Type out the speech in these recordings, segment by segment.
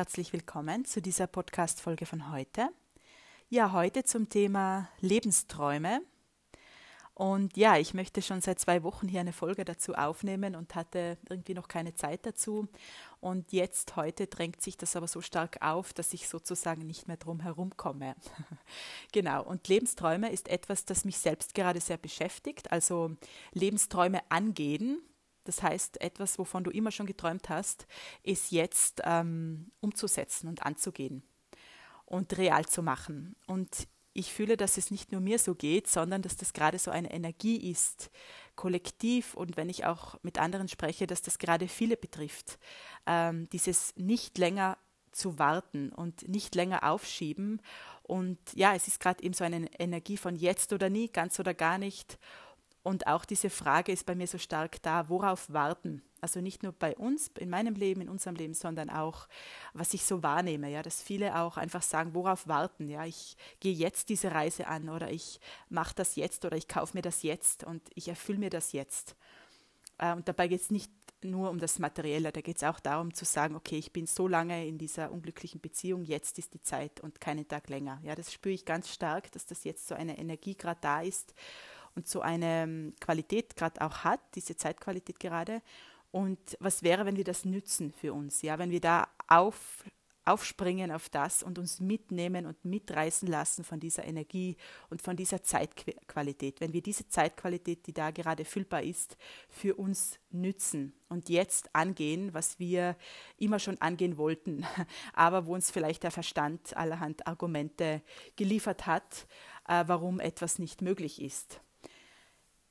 herzlich willkommen zu dieser Podcast-Folge von heute. Ja, heute zum Thema Lebensträume. Und ja, ich möchte schon seit zwei Wochen hier eine Folge dazu aufnehmen und hatte irgendwie noch keine Zeit dazu. Und jetzt, heute, drängt sich das aber so stark auf, dass ich sozusagen nicht mehr drum herum komme. genau, und Lebensträume ist etwas, das mich selbst gerade sehr beschäftigt. Also Lebensträume angehen, das heißt, etwas, wovon du immer schon geträumt hast, ist jetzt ähm, umzusetzen und anzugehen und real zu machen. Und ich fühle, dass es nicht nur mir so geht, sondern dass das gerade so eine Energie ist, kollektiv und wenn ich auch mit anderen spreche, dass das gerade viele betrifft. Ähm, dieses nicht länger zu warten und nicht länger aufschieben. Und ja, es ist gerade eben so eine Energie von jetzt oder nie, ganz oder gar nicht. Und auch diese Frage ist bei mir so stark da, worauf warten? Also nicht nur bei uns, in meinem Leben, in unserem Leben, sondern auch, was ich so wahrnehme, ja, dass viele auch einfach sagen, worauf warten? Ja, ich gehe jetzt diese Reise an oder ich mache das jetzt oder ich kaufe mir das jetzt und ich erfülle mir das jetzt. Äh, und dabei geht es nicht nur um das Materielle, da geht es auch darum zu sagen, okay, ich bin so lange in dieser unglücklichen Beziehung, jetzt ist die Zeit und keinen Tag länger. Ja, das spüre ich ganz stark, dass das jetzt so eine Energie gerade da ist und so eine Qualität gerade auch hat, diese Zeitqualität gerade. Und was wäre, wenn wir das nützen für uns? Ja, wenn wir da auf, aufspringen auf das und uns mitnehmen und mitreißen lassen von dieser Energie und von dieser Zeitqualität. Wenn wir diese Zeitqualität, die da gerade füllbar ist, für uns nützen und jetzt angehen, was wir immer schon angehen wollten, aber wo uns vielleicht der Verstand allerhand Argumente geliefert hat, äh, warum etwas nicht möglich ist.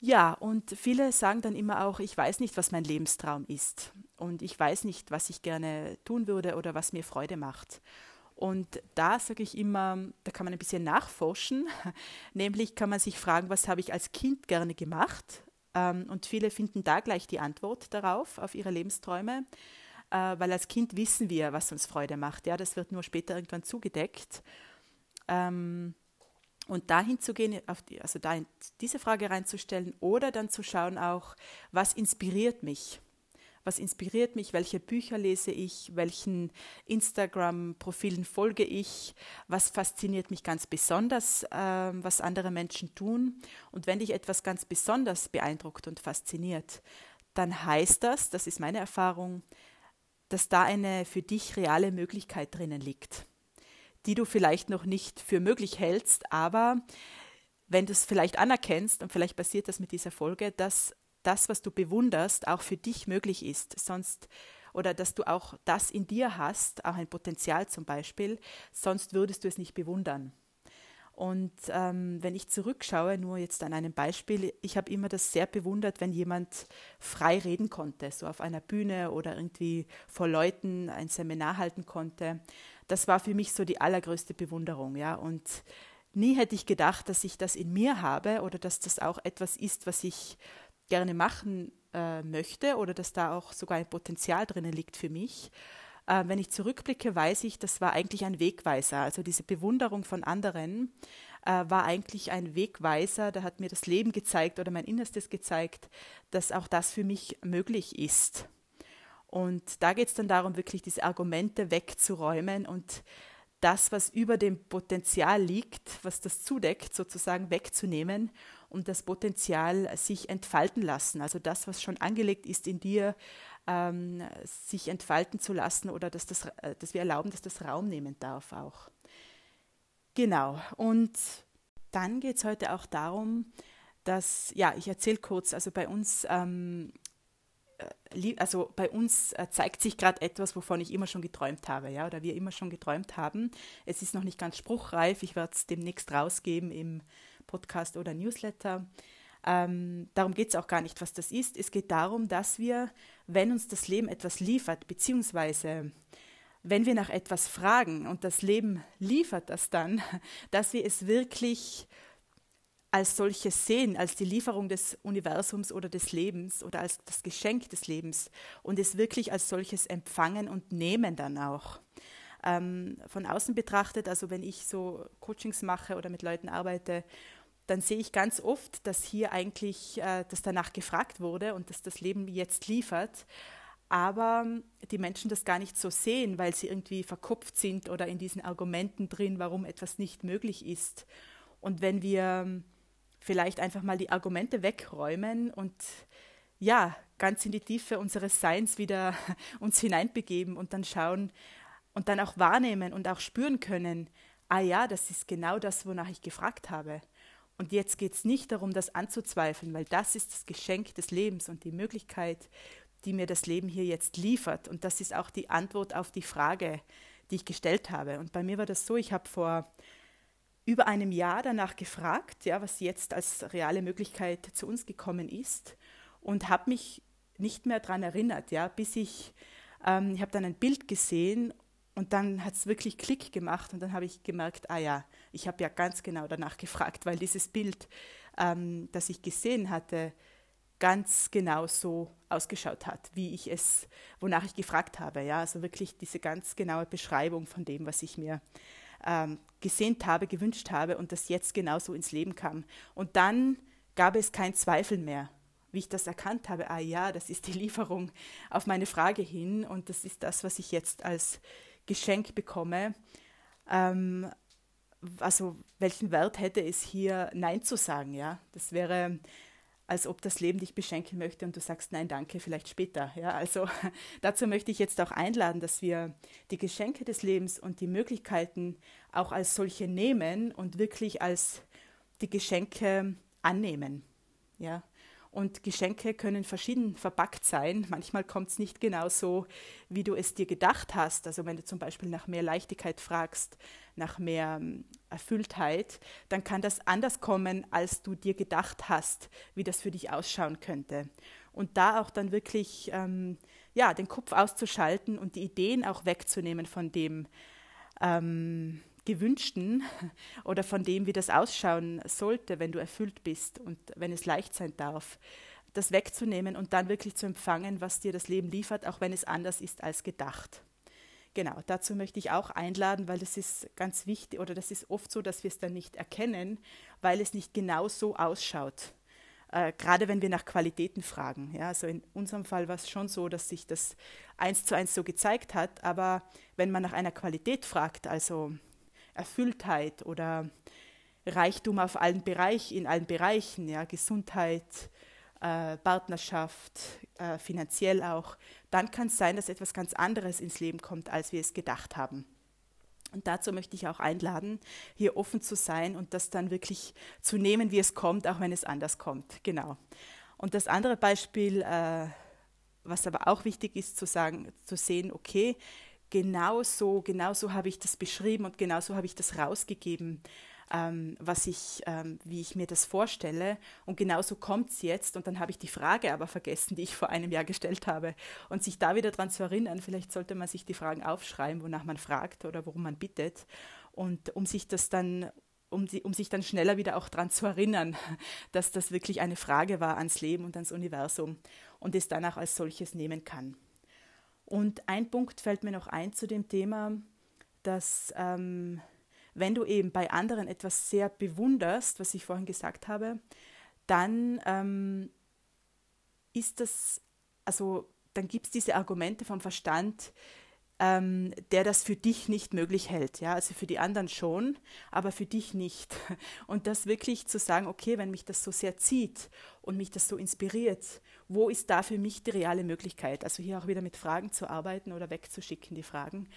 Ja, und viele sagen dann immer auch, ich weiß nicht, was mein Lebenstraum ist und ich weiß nicht, was ich gerne tun würde oder was mir Freude macht. Und da sage ich immer, da kann man ein bisschen nachforschen, nämlich kann man sich fragen, was habe ich als Kind gerne gemacht? Ähm, und viele finden da gleich die Antwort darauf, auf ihre Lebensträume, äh, weil als Kind wissen wir, was uns Freude macht. Ja, das wird nur später irgendwann zugedeckt. Ähm, und dahin zu gehen, die, also da diese Frage reinzustellen oder dann zu schauen auch, was inspiriert mich? Was inspiriert mich? Welche Bücher lese ich? Welchen Instagram-Profilen folge ich? Was fasziniert mich ganz besonders, äh, was andere Menschen tun? Und wenn dich etwas ganz besonders beeindruckt und fasziniert, dann heißt das, das ist meine Erfahrung, dass da eine für dich reale Möglichkeit drinnen liegt die du vielleicht noch nicht für möglich hältst, aber wenn du es vielleicht anerkennst, und vielleicht passiert das mit dieser Folge, dass das, was du bewunderst, auch für dich möglich ist, sonst oder dass du auch das in dir hast, auch ein Potenzial zum Beispiel, sonst würdest du es nicht bewundern. Und ähm, wenn ich zurückschaue, nur jetzt an einem Beispiel, ich habe immer das sehr bewundert, wenn jemand frei reden konnte, so auf einer Bühne oder irgendwie vor Leuten ein Seminar halten konnte das war für mich so die allergrößte Bewunderung, ja. Und nie hätte ich gedacht, dass ich das in mir habe oder dass das auch etwas ist, was ich gerne machen äh, möchte oder dass da auch sogar ein Potenzial drinnen liegt für mich. Äh, wenn ich zurückblicke, weiß ich, das war eigentlich ein Wegweiser. Also diese Bewunderung von anderen äh, war eigentlich ein Wegweiser. Da hat mir das Leben gezeigt oder mein Innerstes gezeigt, dass auch das für mich möglich ist. Und da geht es dann darum, wirklich diese Argumente wegzuräumen und das, was über dem Potenzial liegt, was das zudeckt, sozusagen wegzunehmen und das Potenzial sich entfalten lassen. Also das, was schon angelegt ist in dir, ähm, sich entfalten zu lassen oder dass, das, äh, dass wir erlauben, dass das Raum nehmen darf auch. Genau. Und dann geht es heute auch darum, dass, ja, ich erzähle kurz, also bei uns ähm, äh, also bei uns äh, zeigt sich gerade etwas, wovon ich immer schon geträumt habe, ja, oder wir immer schon geträumt haben. Es ist noch nicht ganz spruchreif, ich werde es demnächst rausgeben im Podcast oder Newsletter. Ähm, darum geht es auch gar nicht, was das ist. Es geht darum, dass wir, wenn uns das Leben etwas liefert, beziehungsweise wenn wir nach etwas fragen und das Leben liefert das dann, dass wir es wirklich als solches sehen, als die Lieferung des Universums oder des Lebens oder als das Geschenk des Lebens und es wirklich als solches empfangen und nehmen dann auch. Ähm, von außen betrachtet, also wenn ich so Coachings mache oder mit Leuten arbeite, dann sehe ich ganz oft, dass hier eigentlich, äh, dass danach gefragt wurde und dass das Leben jetzt liefert, aber die Menschen das gar nicht so sehen, weil sie irgendwie verkopft sind oder in diesen Argumenten drin, warum etwas nicht möglich ist. Und wenn wir vielleicht einfach mal die Argumente wegräumen und ja, ganz in die Tiefe unseres Seins wieder uns hineinbegeben und dann schauen und dann auch wahrnehmen und auch spüren können, ah ja, das ist genau das, wonach ich gefragt habe. Und jetzt geht es nicht darum, das anzuzweifeln, weil das ist das Geschenk des Lebens und die Möglichkeit, die mir das Leben hier jetzt liefert. Und das ist auch die Antwort auf die Frage, die ich gestellt habe. Und bei mir war das so, ich habe vor über einem Jahr danach gefragt, ja, was jetzt als reale Möglichkeit zu uns gekommen ist und habe mich nicht mehr daran erinnert, ja, bis ich, ähm, ich habe dann ein Bild gesehen und dann hat es wirklich Klick gemacht und dann habe ich gemerkt, ah ja, ich habe ja ganz genau danach gefragt, weil dieses Bild, ähm, das ich gesehen hatte, ganz genau so ausgeschaut hat, wie ich es, wonach ich gefragt habe. Ja, also wirklich diese ganz genaue Beschreibung von dem, was ich mir ähm, gesehnt habe, gewünscht habe und das jetzt genauso ins Leben kam. Und dann gab es kein Zweifel mehr, wie ich das erkannt habe. Ah ja, das ist die Lieferung auf meine Frage hin und das ist das, was ich jetzt als Geschenk bekomme. Ähm, also welchen Wert hätte es hier, Nein zu sagen? Ja, das wäre als ob das Leben dich beschenken möchte und du sagst nein, danke, vielleicht später. Ja, also dazu möchte ich jetzt auch einladen, dass wir die Geschenke des Lebens und die Möglichkeiten auch als solche nehmen und wirklich als die Geschenke annehmen. Ja, und Geschenke können verschieden verpackt sein. Manchmal kommt es nicht genau so, wie du es dir gedacht hast. Also wenn du zum Beispiel nach mehr Leichtigkeit fragst, nach mehr ähm, Erfülltheit, dann kann das anders kommen, als du dir gedacht hast, wie das für dich ausschauen könnte. Und da auch dann wirklich ähm, ja, den Kopf auszuschalten und die Ideen auch wegzunehmen von dem, ähm, Gewünschten oder von dem, wie das ausschauen sollte, wenn du erfüllt bist und wenn es leicht sein darf, das wegzunehmen und dann wirklich zu empfangen, was dir das Leben liefert, auch wenn es anders ist als gedacht. Genau, dazu möchte ich auch einladen, weil das ist ganz wichtig oder das ist oft so, dass wir es dann nicht erkennen, weil es nicht genau so ausschaut. Äh, gerade wenn wir nach Qualitäten fragen. Ja, also in unserem Fall war es schon so, dass sich das eins zu eins so gezeigt hat, aber wenn man nach einer Qualität fragt, also Erfülltheit oder Reichtum auf allen Bereich, in allen Bereichen, ja, Gesundheit, äh, Partnerschaft, äh, finanziell auch, dann kann es sein, dass etwas ganz anderes ins Leben kommt, als wir es gedacht haben. Und dazu möchte ich auch einladen, hier offen zu sein und das dann wirklich zu nehmen, wie es kommt, auch wenn es anders kommt. Genau. Und das andere Beispiel, äh, was aber auch wichtig ist, zu sagen, zu sehen, okay, genau so, genau so habe ich das beschrieben und genau so habe ich das rausgegeben, ähm, was ich, ähm, wie ich mir das vorstelle. Und genau so kommt es jetzt. Und dann habe ich die Frage aber vergessen, die ich vor einem Jahr gestellt habe. Und sich da wieder daran zu erinnern, vielleicht sollte man sich die Fragen aufschreiben, wonach man fragt oder worum man bittet. Und um sich das dann um, die, um, sich dann schneller wieder auch daran zu erinnern, dass das wirklich eine Frage war ans Leben und ans Universum und es dann auch als solches nehmen kann. Und ein Punkt fällt mir noch ein zu dem Thema, dass ähm, wenn du eben bei anderen etwas sehr bewunderst, was ich vorhin gesagt habe, dann ähm, ist das, also dann gibt es diese Argumente vom Verstand, ähm, der das für dich nicht möglich hält. Ja? Also für die anderen schon, aber für dich nicht. Und das wirklich zu sagen, okay, wenn mich das so sehr zieht und mich das so inspiriert, wo ist da für mich die reale Möglichkeit? Also hier auch wieder mit Fragen zu arbeiten oder wegzuschicken, die Fragen.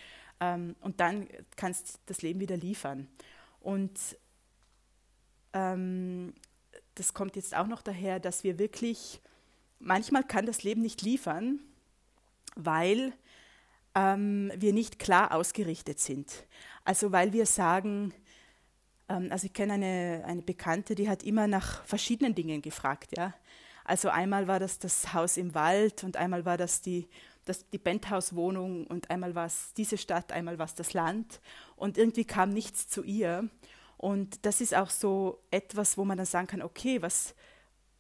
Ähm, und dann kannst du das Leben wieder liefern. Und ähm, das kommt jetzt auch noch daher, dass wir wirklich, manchmal kann das Leben nicht liefern, weil ähm, wir nicht klar ausgerichtet sind. Also weil wir sagen, ähm, also ich kenne eine, eine Bekannte, die hat immer nach verschiedenen Dingen gefragt. Ja? Also einmal war das das Haus im Wald und einmal war das die, das, die Penthouse-Wohnung und einmal war es diese Stadt, einmal war es das Land und irgendwie kam nichts zu ihr. Und das ist auch so etwas, wo man dann sagen kann, okay, was,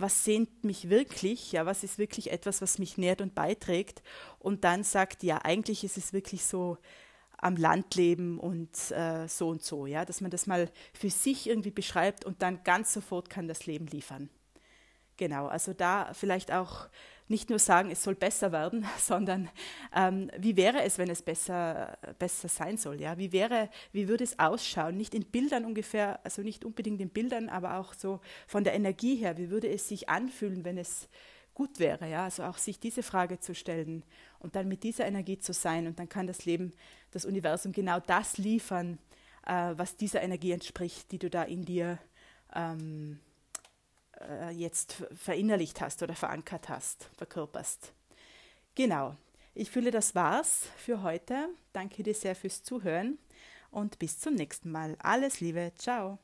was sehnt mich wirklich, ja, was ist wirklich etwas, was mich nährt und beiträgt und dann sagt, ja, eigentlich ist es wirklich so am Land leben und äh, so und so, ja, dass man das mal für sich irgendwie beschreibt und dann ganz sofort kann das Leben liefern. Genau, also da vielleicht auch nicht nur sagen, es soll besser werden, sondern ähm, wie wäre es, wenn es besser, besser sein soll? Ja? Wie, wäre, wie würde es ausschauen? Nicht in Bildern ungefähr, also nicht unbedingt in Bildern, aber auch so von der Energie her. Wie würde es sich anfühlen, wenn es gut wäre? Ja? Also auch sich diese Frage zu stellen und dann mit dieser Energie zu sein. Und dann kann das Leben, das Universum genau das liefern, äh, was dieser Energie entspricht, die du da in dir ähm, äh, jetzt verinnerlicht hast oder verankert hast, verkörperst. Genau. Ich fühle, das war's für heute. Danke dir sehr fürs Zuhören und bis zum nächsten Mal. Alles Liebe. Ciao.